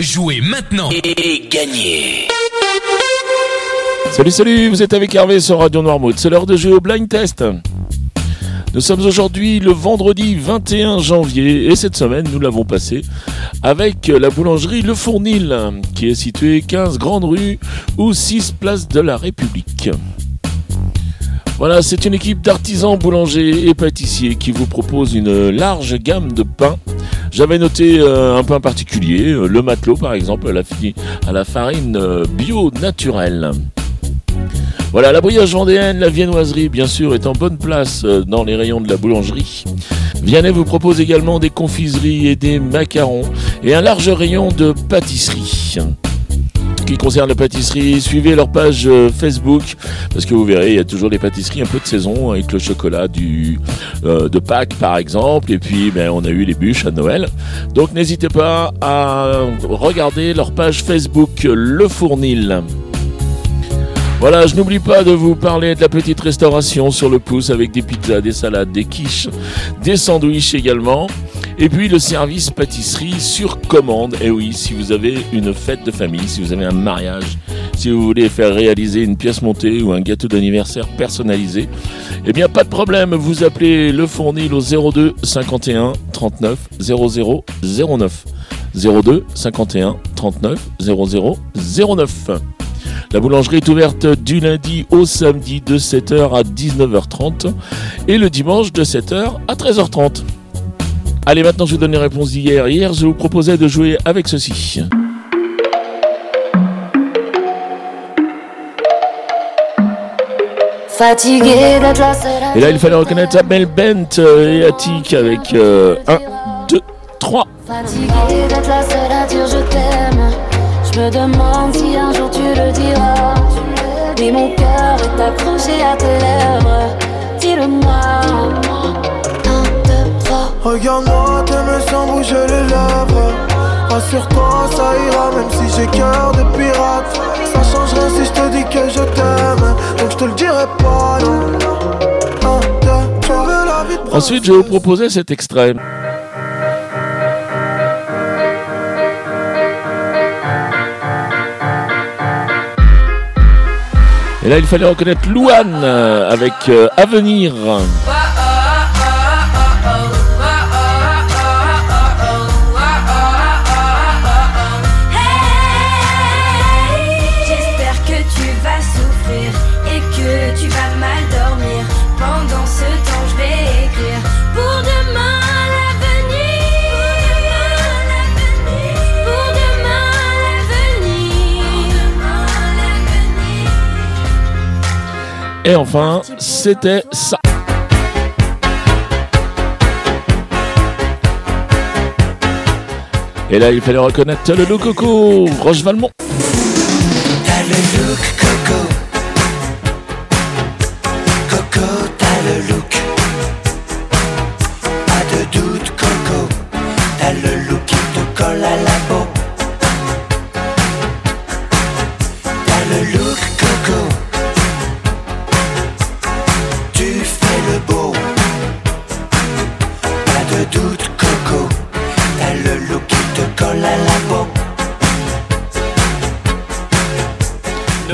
Jouez maintenant et gagnez Salut, salut, vous êtes avec Hervé sur Radio Noirmouth. C'est l'heure de jouer au blind test. Nous sommes aujourd'hui le vendredi 21 janvier et cette semaine nous l'avons passé avec la boulangerie Le Fournil qui est située 15 Grande Rue ou 6 Place de la République. Voilà, c'est une équipe d'artisans boulangers et pâtissiers qui vous propose une large gamme de pains. J'avais noté euh, un pain particulier, euh, le matelot par exemple, à la, farine euh, bio naturelle. Voilà, la brioche vendéenne, la viennoiserie, bien sûr, est en bonne place dans les rayons de la boulangerie. Vianney vous propose également des confiseries et des macarons et un large rayon de pâtisserie qui concerne la pâtisserie, suivez leur page euh, Facebook parce que vous verrez, il y a toujours des pâtisseries un peu de saison avec le chocolat du, euh, de Pâques par exemple. Et puis, ben, on a eu les bûches à Noël. Donc, n'hésitez pas à regarder leur page Facebook Le Fournil. Voilà, je n'oublie pas de vous parler de la petite restauration sur le pouce avec des pizzas, des salades, des quiches, des sandwichs également. Et puis le service pâtisserie sur commande. Et oui, si vous avez une fête de famille, si vous avez un mariage, si vous voulez faire réaliser une pièce montée ou un gâteau d'anniversaire personnalisé, eh bien pas de problème, vous appelez le fournil au 02 51 39 00 09. 02 51 39 00 09. La boulangerie est ouverte du lundi au samedi de 7h à 19h30 et le dimanche de 7h à 13h30. Allez, maintenant je vous donne les réponses d'hier. Hier, je vous proposais de jouer avec ceci. Fatigué d'être là, Et là, il fallait reconnaître Abel Bent et Attic avec 1, 2, 3. Fatigué d'être la seule à dire je t'aime. Je me demande si un jour tu le diras. Mais mon cœur est accroché à tes lèvres. Regarde-moi, t'aimes sans bouger les lèvres. Rassure-toi, ça ira, même si j'ai cœur de pirate. Ça changerait si je te dis que je t'aime. Donc je te le dirai pas, Ensuite, je vais vous proposer cet extrait. Et là, il fallait reconnaître Louane euh, avec euh, Avenir. Et enfin, c'était ça. Et là, il fallait reconnaître le loup coco, Roche Valmont. Look look Coco T'as le look qui te colle à la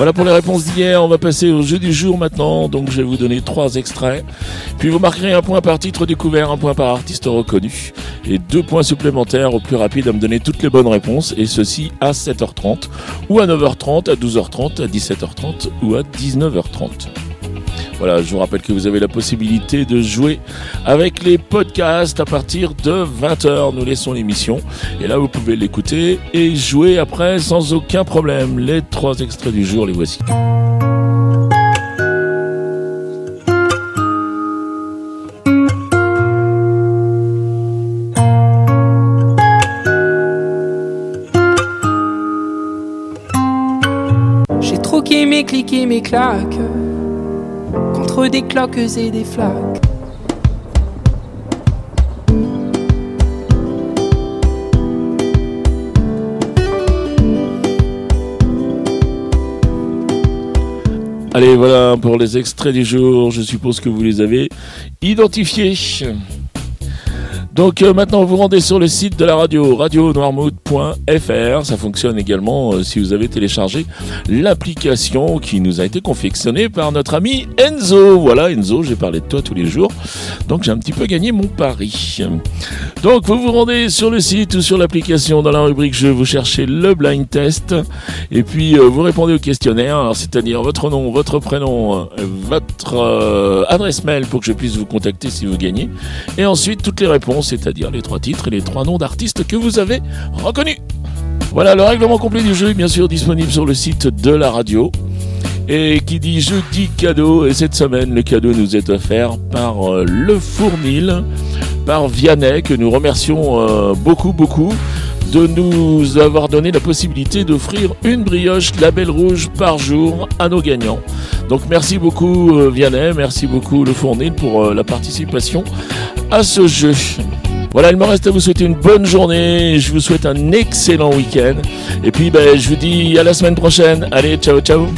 Voilà pour les réponses d'hier. On va passer au jeu du jour maintenant. Donc, je vais vous donner trois extraits. Puis, vous marquerez un point par titre découvert, un point par artiste reconnu et deux points supplémentaires au plus rapide à me donner toutes les bonnes réponses. Et ceci à 7h30 ou à 9h30, à 12h30, à 17h30 ou à 19h30. Voilà, je vous rappelle que vous avez la possibilité de jouer avec les podcasts à partir de 20h. Nous laissons l'émission et là vous pouvez l'écouter et jouer après sans aucun problème. Les trois extraits du jour, les voici. J'ai troqué mes clics mes claques contre des cloques et des flaques. Allez, voilà pour les extraits du jour. Je suppose que vous les avez identifiés. Donc euh, maintenant, vous rendez sur le site de la radio, radionoirmouth.fr. Ça fonctionne également euh, si vous avez téléchargé l'application qui nous a été confectionnée par notre ami Enzo. Voilà, Enzo, j'ai parlé de toi tous les jours. Donc j'ai un petit peu gagné mon pari. Donc vous vous rendez sur le site ou sur l'application dans la rubrique jeu, vous cherchez le blind test et puis euh, vous répondez au questionnaire, c'est-à-dire votre nom, votre prénom, votre adresse mail pour que je puisse vous contacter si vous gagnez. Et ensuite toutes les réponses c'est-à-dire les trois titres et les trois noms d'artistes que vous avez reconnus. Voilà, le règlement complet du jeu est bien sûr disponible sur le site de la radio. Et qui dit jeudi cadeau, et cette semaine le cadeau nous est offert par euh, le Fournil, par Vianney, que nous remercions euh, beaucoup beaucoup de nous avoir donné la possibilité d'offrir une brioche label rouge par jour à nos gagnants. Donc merci beaucoup euh, Vianney, merci beaucoup Le Fournil pour la participation à ce jeu. Voilà, il me reste à vous souhaiter une bonne journée. Je vous souhaite un excellent week-end. Et puis, ben, je vous dis à la semaine prochaine. Allez, ciao, ciao.